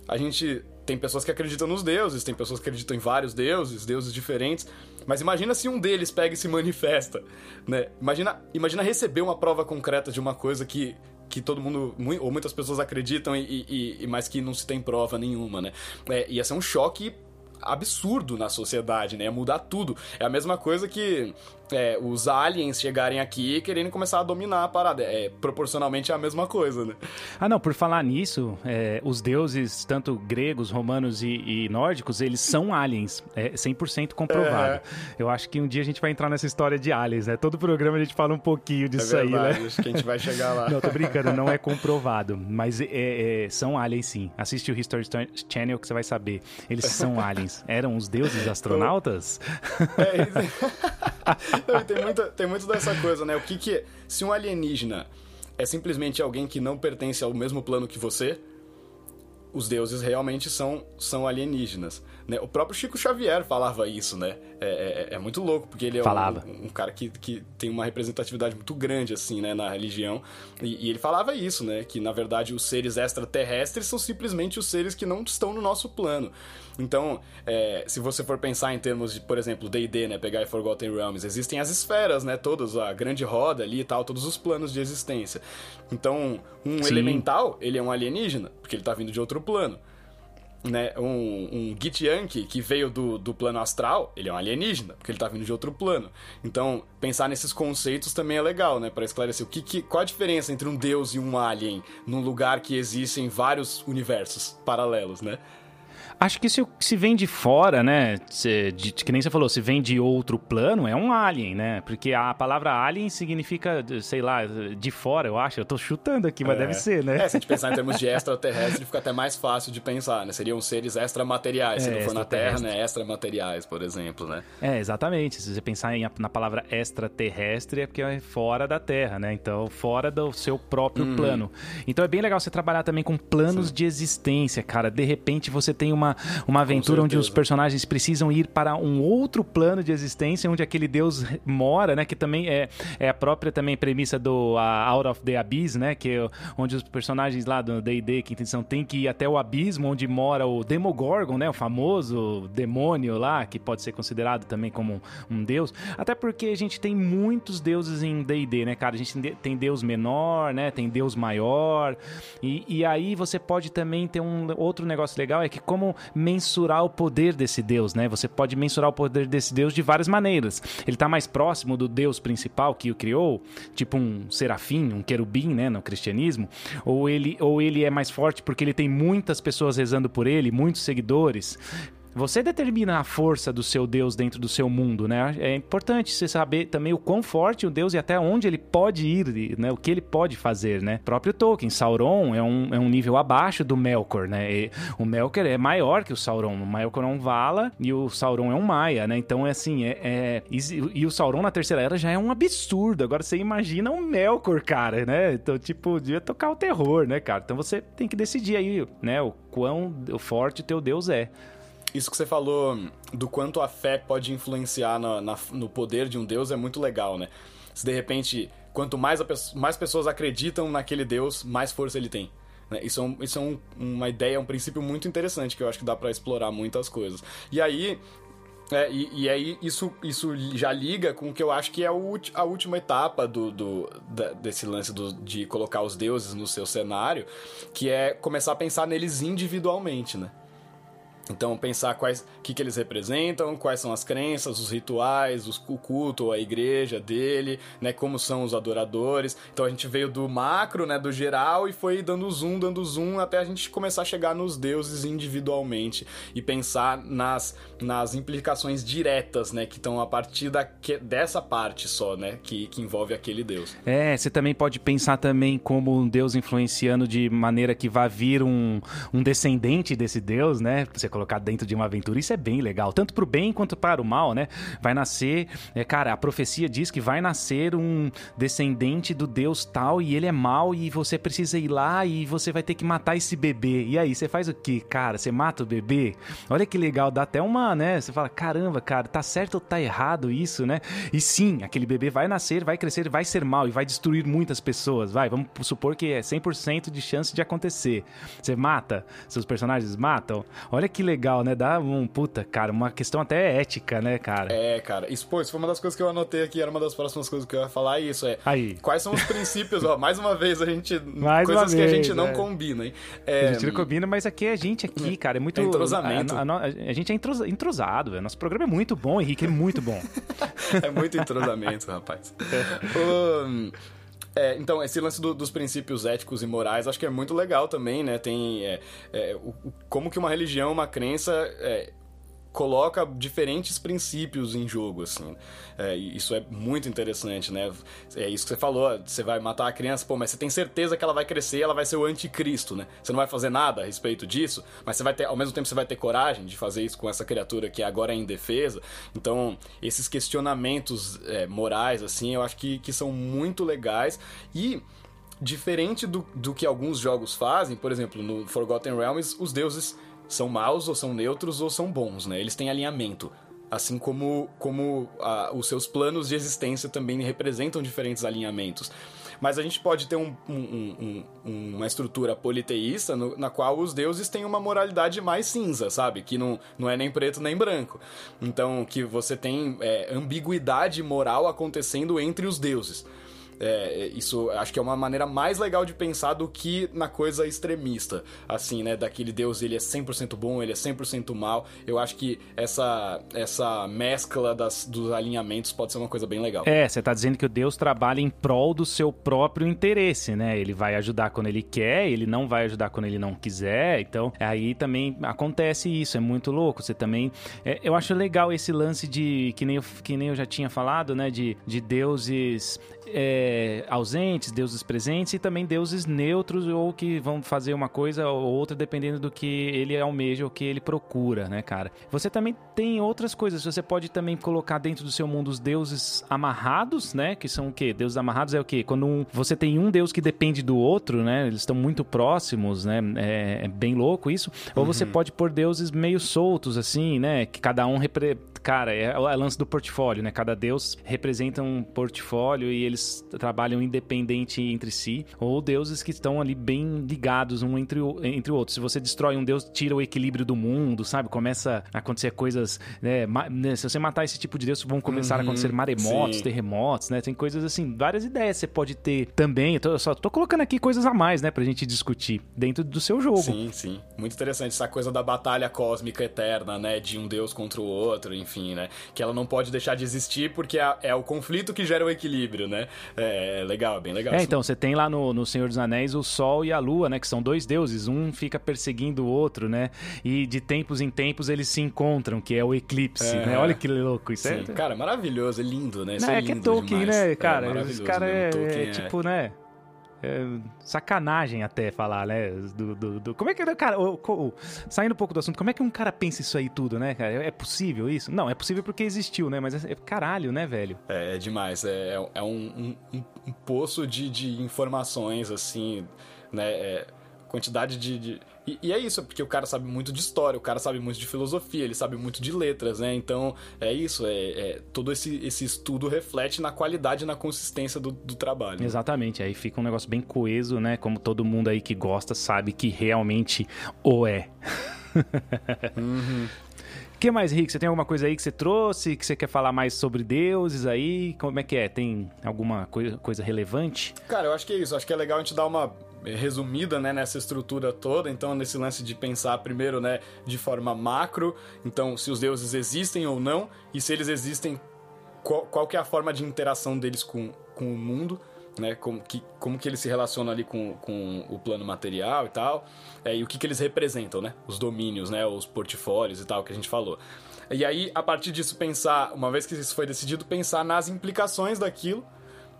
A gente tem pessoas que acreditam nos deuses, tem pessoas que acreditam em vários deuses, deuses diferentes. Mas imagina se um deles pega e se manifesta, né? Imagina, imagina receber uma prova concreta de uma coisa que que todo mundo, ou muitas pessoas acreditam, e, e, e mas que não se tem prova nenhuma, né? É, ia ser um choque absurdo na sociedade, né? Ia mudar tudo. É a mesma coisa que é, os aliens chegarem aqui e querendo começar a dominar a parada. É proporcionalmente a mesma coisa, né? Ah, não, por falar nisso, é, os deuses, tanto gregos, romanos e, e, nórdicos, eles são aliens. É 100% comprovado. É. Eu acho que um dia a gente vai entrar nessa história de aliens, né? Todo programa a gente fala um pouquinho é disso verdade, aí, né? Acho que a gente vai chegar lá. não, tô brincando, não é comprovado. Mas é, é, são aliens, sim. Assiste o History Channel que você vai saber. Eles são aliens. Eram os deuses astronautas? É, isso. Tem, muita, tem muito dessa coisa, né? O que que... Se um alienígena é simplesmente alguém que não pertence ao mesmo plano que você, os deuses realmente são, são alienígenas. Né? O próprio Chico Xavier falava isso, né? É, é, é muito louco, porque ele é um, um, cara que, que tem uma representatividade muito grande, assim, né, na religião. E, e, ele falava isso, né? Que, na verdade, os seres extraterrestres são simplesmente os seres que não estão no nosso plano. Então, é, se você for pensar em termos de, por exemplo, D&D, né? Pegar e Forgotten Realms, existem as esferas, né? Todas, a grande roda ali e tal, todos os planos de existência. Então, um Sim. elemental, ele é um alienígena, porque ele tá vindo de outro plano né, um, um Git Yankee que veio do, do plano astral, ele é um alienígena, porque ele tá vindo de outro plano. Então, pensar nesses conceitos também é legal, né, para esclarecer o que, que, qual a diferença entre um deus e um alien num lugar que existem vários universos paralelos, né? Acho que se, se vem de fora, né? Se, de, que nem você falou, se vem de outro plano, é um alien, né? Porque a palavra alien significa, sei lá, de fora, eu acho. Eu tô chutando aqui, mas é. deve ser, né? É, se a gente pensar em termos de extraterrestre, fica até mais fácil de pensar, né? Seriam seres extramateriais, se é, não for na Terra, né? Extramateriais, por exemplo, né? É, exatamente. Se você pensar em, na palavra extraterrestre, é porque é fora da Terra, né? Então, fora do seu próprio hum. plano. Então, é bem legal você trabalhar também com planos Sim. de existência, cara. De repente, você tem uma uma, uma aventura onde os personagens precisam ir para um outro plano de existência onde aquele deus mora, né? Que também é, é a própria também premissa do uh, Out of the Abyss, né? Que é onde os personagens lá do D&D, que intenção tem que ir até o abismo onde mora o Demogorgon, né? O famoso demônio lá, que pode ser considerado também como um deus. Até porque a gente tem muitos deuses em D&D, né, cara? A gente tem deus menor, né? Tem deus maior. E, e aí você pode também ter um outro negócio legal, é que como mensurar o poder desse Deus, né? Você pode mensurar o poder desse Deus de várias maneiras. Ele está mais próximo do Deus principal que o criou, tipo um serafim, um querubim, né, no cristianismo, ou ele, ou ele é mais forte porque ele tem muitas pessoas rezando por ele, muitos seguidores. Você determina a força do seu Deus dentro do seu mundo, né? É importante você saber também o quão forte o Deus e até onde ele pode ir, né? O que ele pode fazer, né? O próprio Tolkien, Sauron é um, é um nível abaixo do Melkor, né? E o Melkor é maior que o Sauron. O Melkor é um Vala e o Sauron é um Maia, né? Então é assim, é, é... E, o Sauron na Terceira Era já é um absurdo. Agora você imagina um Melkor, cara, né? Então, tipo, devia tocar o terror, né, cara? Então você tem que decidir aí, né? O quão forte o teu Deus é isso que você falou do quanto a fé pode influenciar na, na, no poder de um Deus é muito legal, né? Se de repente, quanto mais, mais pessoas acreditam naquele Deus, mais força ele tem. Né? Isso é, um, isso é um, uma ideia, um princípio muito interessante que eu acho que dá para explorar muitas coisas. E aí, é, e, e, aí isso, isso já liga com o que eu acho que é a última etapa do, do da, desse lance do, de colocar os deuses no seu cenário, que é começar a pensar neles individualmente, né? Então, pensar quais que, que eles representam, quais são as crenças, os rituais, os, o culto, a igreja dele, né? Como são os adoradores. Então, a gente veio do macro, né? Do geral e foi dando zoom, dando zoom, até a gente começar a chegar nos deuses individualmente e pensar nas, nas implicações diretas, né? Que estão a partir da, que, dessa parte só, né? Que, que envolve aquele deus. É, você também pode pensar também como um deus influenciando de maneira que vai vir um, um descendente desse deus, né? Você colocar dentro de uma aventura. Isso é bem legal, tanto para o bem quanto para o mal, né? Vai nascer, é, cara, a profecia diz que vai nascer um descendente do Deus tal e ele é mal e você precisa ir lá e você vai ter que matar esse bebê. E aí, você faz o que, cara? Você mata o bebê? Olha que legal, dá até uma, né? Você fala, caramba, cara, tá certo ou tá errado isso, né? E sim, aquele bebê vai nascer, vai crescer, vai ser mal e vai destruir muitas pessoas. Vai, vamos supor que é 100% de chance de acontecer. Você mata, seus personagens matam. Olha que legal, né? Dá um puta, cara, uma questão até ética, né, cara? É, cara. Isso, pô, isso foi uma das coisas que eu anotei aqui, era uma das próximas coisas que eu ia falar, isso é. Aí. Quais são os princípios, ó, mais uma vez a gente mais coisas que a gente não é. combina, hein? É, a gente não combina, mas aqui é a gente aqui, cara, é muito é entrosamento. A, a, a, a gente é entrosado, velho. Nosso programa é muito bom, Henrique, é muito bom. é muito entrosamento, rapaz. um... É, então, esse lance do, dos princípios éticos e morais acho que é muito legal também, né? Tem é, é, o, como que uma religião, uma crença é, coloca diferentes princípios em jogo, assim. É, isso é muito interessante, né? É isso que você falou, você vai matar a criança, pô, mas você tem certeza que ela vai crescer, ela vai ser o anticristo, né? Você não vai fazer nada a respeito disso, mas você vai ter, ao mesmo tempo você vai ter coragem de fazer isso com essa criatura que agora é indefesa. Então, esses questionamentos é, morais, assim, eu acho que, que são muito legais e diferente do, do que alguns jogos fazem, por exemplo, no Forgotten Realms, os deuses são maus ou são neutros ou são bons, né? Eles têm alinhamento. Assim como, como a, os seus planos de existência também representam diferentes alinhamentos. Mas a gente pode ter um, um, um, uma estrutura politeísta no, na qual os deuses têm uma moralidade mais cinza, sabe? Que não, não é nem preto nem branco. Então, que você tem é, ambiguidade moral acontecendo entre os deuses. É, isso acho que é uma maneira mais legal de pensar do que na coisa extremista, assim, né? Daquele Deus, ele é 100% bom, ele é 100% mal. Eu acho que essa, essa mescla das, dos alinhamentos pode ser uma coisa bem legal. É, você tá dizendo que o Deus trabalha em prol do seu próprio interesse, né? Ele vai ajudar quando ele quer, ele não vai ajudar quando ele não quiser. Então, aí também acontece isso, é muito louco. Você também. É, eu acho legal esse lance de. Que nem eu, que nem eu já tinha falado, né? De, de deuses é, ausentes, deuses presentes e também deuses neutros ou que vão fazer uma coisa ou outra dependendo do que ele almeja ou que ele procura, né, cara? Você também tem outras coisas. Você pode também colocar dentro do seu mundo os deuses amarrados, né? Que são o quê? Deuses amarrados é o quê? Quando um, você tem um deus que depende do outro, né? Eles estão muito próximos, né? É, é bem louco isso. Ou você uhum. pode pôr deuses meio soltos, assim, né? Que cada um repre... Cara, é, é lance do portfólio, né? Cada deus representa um portfólio e eles trabalham independente entre si, ou deuses que estão ali bem ligados um entre o, entre o outro. Se você destrói um deus, tira o equilíbrio do mundo, sabe? Começa a acontecer coisas. Né? né? Se você matar esse tipo de deus, vão começar uhum, a acontecer maremotos, sim. terremotos, né? Tem coisas assim, várias ideias você pode ter também. Eu, tô, eu só tô colocando aqui coisas a mais, né, pra gente discutir dentro do seu jogo. Sim, sim. Muito interessante essa coisa da batalha cósmica eterna, né? De um deus contra o outro, enfim, né? Que ela não pode deixar de existir porque é, é o conflito que gera o equilíbrio, né? É, é legal, é bem legal. É, então, você tem lá no, no Senhor dos Anéis o Sol e a Lua, né? Que são dois deuses. Um fica perseguindo o outro, né? E de tempos em tempos eles se encontram, que é o eclipse, é. né? Olha que louco isso é. Cara, maravilhoso, é lindo, né? Não, é, é que é Tolkien, demais. né, cara? É Esse cara é, é, tipo, né? É, sacanagem até falar, né? Do, do, do, como é que, cara, o, o, saindo um pouco do assunto, como é que um cara pensa isso aí tudo, né, cara? É possível isso? Não, é possível porque existiu, né? Mas é, é caralho, né, velho? É, é demais. É, é, é um, um, um, poço de, de informações, assim, né? É, quantidade de, de e, e, é isso, porque o cara sabe muito de história, o cara sabe muito de filosofia, ele sabe muito de letras, né? Então é isso, é, é todo esse, esse estudo reflete na qualidade e na consistência do, do trabalho. Exatamente, aí fica um negócio bem coeso, né? Como todo mundo aí que gosta sabe que realmente o é. uhum. que mais, Rick? Você tem alguma coisa aí que você trouxe, que você quer falar mais sobre deuses aí? Como é que é? Tem alguma coisa, coisa relevante? Cara, eu acho que é isso. Acho que é legal a gente dar uma resumida né, nessa estrutura toda. Então, nesse lance de pensar primeiro né, de forma macro, então se os deuses existem ou não, e se eles existem, qual, qual que é a forma de interação deles com, com o mundo. Né, como, que, como que eles se relacionam ali com, com o plano material e tal, é, e o que, que eles representam, né? Os domínios, né? Os portfólios e tal que a gente falou. E aí, a partir disso, pensar, uma vez que isso foi decidido, pensar nas implicações daquilo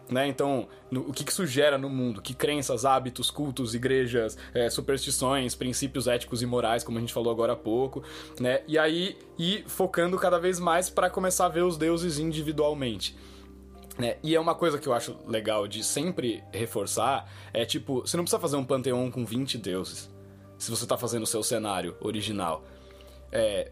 né? Então, no, o que, que isso gera no mundo? Que crenças, hábitos, cultos, igrejas, é, superstições, princípios éticos e morais, como a gente falou agora há pouco, né? E aí, ir focando cada vez mais para começar a ver os deuses individualmente. Né? E é uma coisa que eu acho legal de sempre reforçar, é tipo, você não precisa fazer um panteão com 20 deuses, se você tá fazendo o seu cenário original. É,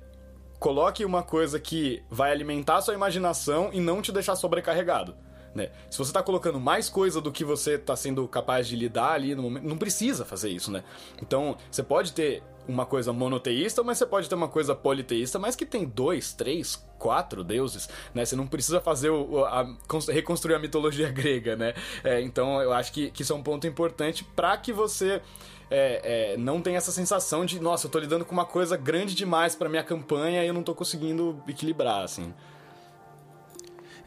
coloque uma coisa que vai alimentar a sua imaginação e não te deixar sobrecarregado. Né? Se você está colocando mais coisa do que você está sendo capaz de lidar ali no momento, não precisa fazer isso, né? Então, você pode ter uma coisa monoteísta, mas você pode ter uma coisa politeísta, mas que tem dois, três, quatro deuses, né? Você não precisa fazer o, a, reconstruir a mitologia grega, né? É, então, eu acho que, que isso é um ponto importante para que você é, é, não tenha essa sensação de, nossa, eu tô lidando com uma coisa grande demais para minha campanha e eu não tô conseguindo equilibrar, assim.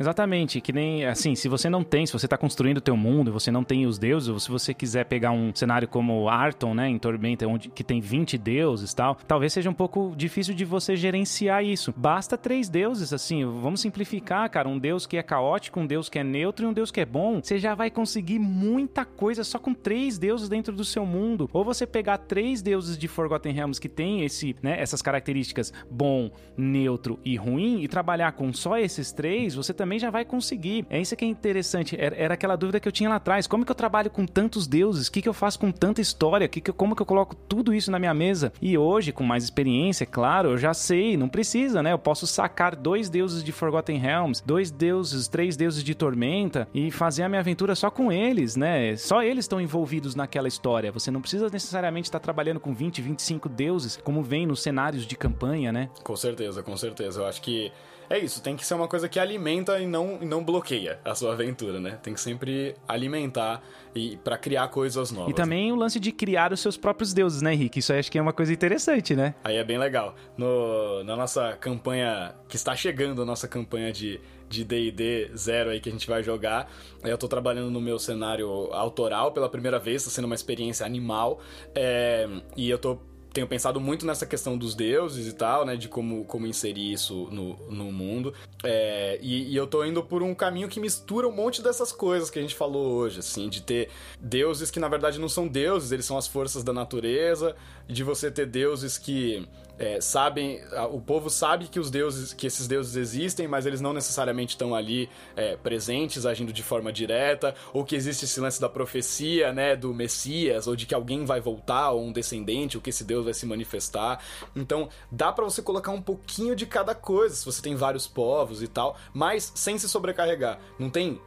Exatamente, que nem assim, se você não tem, se você está construindo o teu mundo, você não tem os deuses, ou se você quiser pegar um cenário como Arton, né, em Tormenta, onde que tem 20 deuses, tal, talvez seja um pouco difícil de você gerenciar isso. Basta três deuses, assim, vamos simplificar, cara, um deus que é caótico, um deus que é neutro e um deus que é bom. Você já vai conseguir muita coisa só com três deuses dentro do seu mundo. Ou você pegar três deuses de Forgotten Realms que tem esse, né, essas características bom, neutro e ruim e trabalhar com só esses três, você também também já vai conseguir. É isso que é interessante. Era, era aquela dúvida que eu tinha lá atrás. Como que eu trabalho com tantos deuses? O que, que eu faço com tanta história? Que que, como que eu coloco tudo isso na minha mesa? E hoje, com mais experiência, claro, eu já sei, não precisa, né? Eu posso sacar dois deuses de Forgotten Realms, dois deuses, três deuses de Tormenta e fazer a minha aventura só com eles, né? Só eles estão envolvidos naquela história. Você não precisa necessariamente estar trabalhando com 20, 25 deuses, como vem nos cenários de campanha, né? Com certeza, com certeza. Eu acho que é isso, tem que ser uma coisa que alimenta e não, e não bloqueia a sua aventura, né? Tem que sempre alimentar e para criar coisas novas. E também o lance de criar os seus próprios deuses, né, Henrique? Isso aí acho que é uma coisa interessante, né? Aí é bem legal. No, na nossa campanha, que está chegando, a nossa campanha de de D&D zero aí que a gente vai jogar. Eu tô trabalhando no meu cenário autoral pela primeira vez, tá sendo uma experiência animal. É, e eu tô tenho pensado muito nessa questão dos deuses e tal, né? De como, como inserir isso no, no mundo. É, e, e, eu tô indo por um caminho que mistura um monte dessas coisas que a gente falou hoje, assim, de ter deuses que na verdade não são deuses, eles são as forças da natureza, de você ter deuses que é, sabem, o povo sabe que os deuses, que esses deuses existem, mas eles não necessariamente estão ali é, presentes, agindo de forma direta, ou que existe esse lance da profecia, né, do Messias, ou de que alguém vai voltar, ou um descendente, ou que esse Deus vai se manifestar. Então, dá para você colocar um pouquinho de cada coisa, se você tem vários povos e tal, mas sem se sobrecarregar. Não tem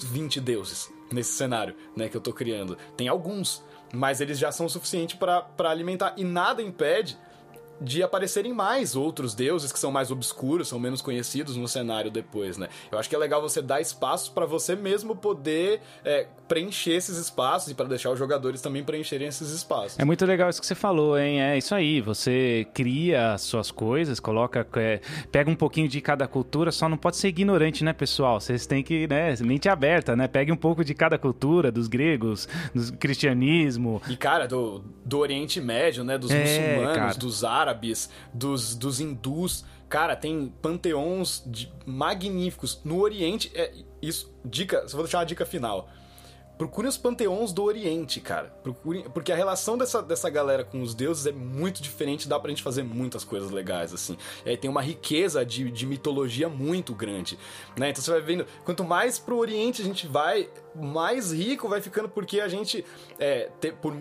20 deuses nesse cenário, né, que eu tô criando. Tem alguns, mas eles já são o suficiente para alimentar e nada impede de aparecerem mais outros deuses que são mais obscuros, são menos conhecidos no cenário depois, né? Eu acho que é legal você dar espaços para você mesmo poder é, preencher esses espaços e para deixar os jogadores também preencherem esses espaços. É muito legal isso que você falou, hein? É isso aí. Você cria suas coisas, coloca, é, pega um pouquinho de cada cultura, só não pode ser ignorante, né, pessoal? Vocês têm que, né, mente aberta, né? Pegue um pouco de cada cultura, dos gregos, do cristianismo. E cara, do, do Oriente Médio, né? Dos é, muçulmanos, cara. dos árabes árabes, dos, dos hindus. Cara, tem panteões de, magníficos. No Oriente, é isso. Dica, só vou deixar uma dica final. Procurem os panteões do Oriente, cara. Porque a relação dessa, dessa galera com os deuses é muito diferente, dá pra gente fazer muitas coisas legais, assim. E tem uma riqueza de, de mitologia muito grande, né? Então você vai vendo, quanto mais pro Oriente a gente vai, mais rico vai ficando, porque a gente, é, te, por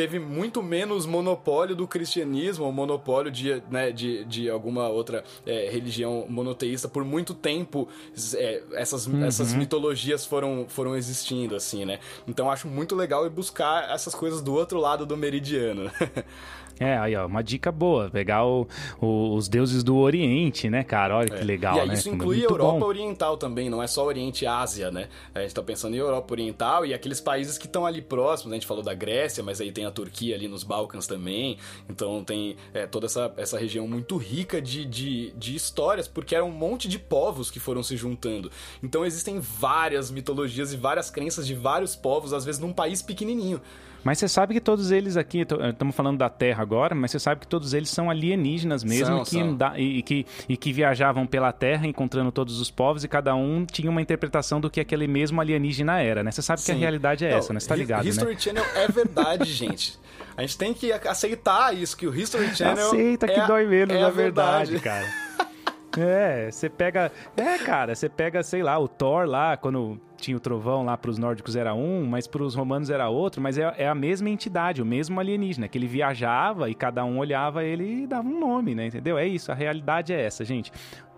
teve muito menos monopólio do cristianismo, ou monopólio de, né, de, de alguma outra é, religião monoteísta. Por muito tempo, é, essas, uhum. essas mitologias foram, foram existindo, assim, né? Então acho muito legal ir buscar essas coisas do outro lado do meridiano. É, aí, ó, uma dica boa. Pegar o, o, os deuses do Oriente, né, cara? Olha é. que legal, e aí, né? Isso inclui a Europa bom. Oriental também, não é só Oriente e Ásia, né? A gente tá pensando em Europa Oriental e aqueles países que estão ali próximos, né? A gente falou da Grécia, mas aí tem a Turquia ali nos Balcãs também. Então tem é, toda essa, essa região muito rica de, de, de histórias, porque era um monte de povos que foram se juntando. Então existem várias mitologias e várias crenças de vários povos, às vezes num país pequenininho. Mas você sabe que todos eles aqui, estamos falando da Terra agora, mas você sabe que todos eles são alienígenas mesmo são, que são. E, e, que, e que viajavam pela Terra encontrando todos os povos e cada um tinha uma interpretação do que aquele mesmo alienígena era, né? Você sabe Sim. que a realidade é Não, essa, né? Você tá ligado, History né? Channel é verdade, gente. A gente tem que aceitar isso, que o History Channel Aceita que é, dói menos, é na verdade, verdade cara. É, você pega. É, cara, você pega, sei lá, o Thor lá, quando tinha o trovão lá para os nórdicos era um, mas para os romanos era outro, mas é, é, a mesma entidade, o mesmo alienígena, que ele viajava e cada um olhava ele e dava um nome, né? Entendeu? É isso, a realidade é essa, gente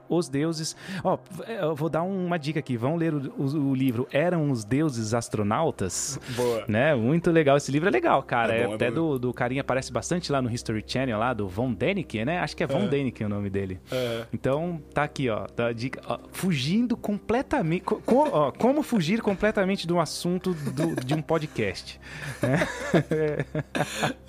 os deuses. Ó, eu vou dar uma dica aqui. Vão ler o, o, o, livro Eram os Deuses Astronautas. Boa. Né? Muito legal. Esse livro é legal, cara. É, bom, é até do, do carinha aparece bastante lá no History Channel, lá do Von Däniken, né? Acho que é Von é. Däniken o nome dele. É. Então, tá aqui, ó. Tá dica, ó, fugindo completamente. Co, ó, como fugir completamente de um assunto do, de um podcast. Né?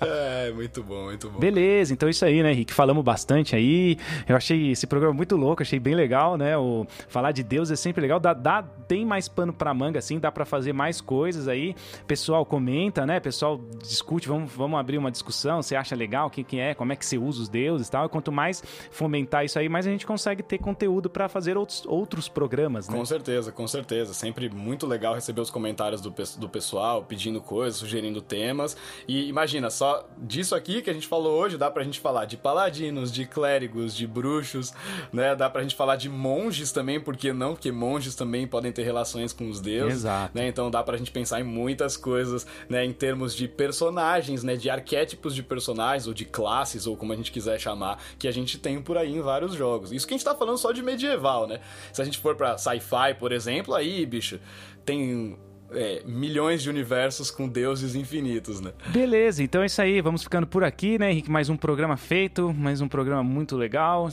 é, muito bom, muito bom. Beleza, então é isso aí, né, Henrique? Falamos bastante aí. Eu achei esse programa muito louco, achei achei bem legal, né? O, falar de Deus é sempre legal. Dá, dá, tem mais pano pra manga, assim, dá para fazer mais coisas aí. Pessoal comenta, né? Pessoal discute, vamos, vamos abrir uma discussão. Você acha legal? Quem que é? Como é que você usa os deuses e tal? E quanto mais fomentar isso aí, mais a gente consegue ter conteúdo para fazer outros, outros programas, né? Com certeza, com certeza. Sempre muito legal receber os comentários do, do pessoal, pedindo coisas, sugerindo temas. E imagina, só disso aqui que a gente falou hoje, dá pra gente falar de paladinos, de clérigos, de bruxos, né? Dá pra gente falar de monges também, porque não? Porque monges também podem ter relações com os deuses. Exato. Né? Então dá pra gente pensar em muitas coisas, né? Em termos de personagens, né? De arquétipos de personagens, ou de classes, ou como a gente quiser chamar, que a gente tem por aí em vários jogos. Isso que a gente tá falando só de medieval, né? Se a gente for pra sci-fi, por exemplo, aí, bicho, tem é, milhões de universos com deuses infinitos, né? Beleza, então é isso aí. Vamos ficando por aqui, né, Henrique? Mais um programa feito, mais um programa muito legal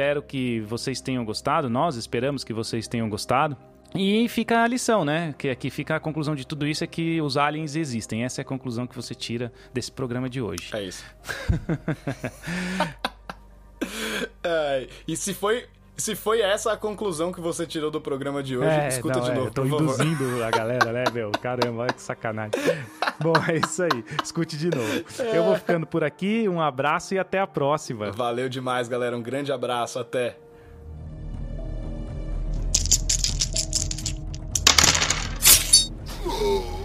espero que vocês tenham gostado, nós esperamos que vocês tenham gostado. E fica a lição, né? Que aqui fica a conclusão de tudo isso é que os aliens existem. Essa é a conclusão que você tira desse programa de hoje. É isso. é, e se foi se foi essa a conclusão que você tirou do programa de hoje, é, escuta não, de é, novo. Eu tô induzindo favor. a galera, né, meu? Caramba, olha que sacanagem. Bom, é isso aí. Escute de novo. Eu vou ficando por aqui, um abraço e até a próxima. Valeu demais, galera. Um grande abraço, até. Oh!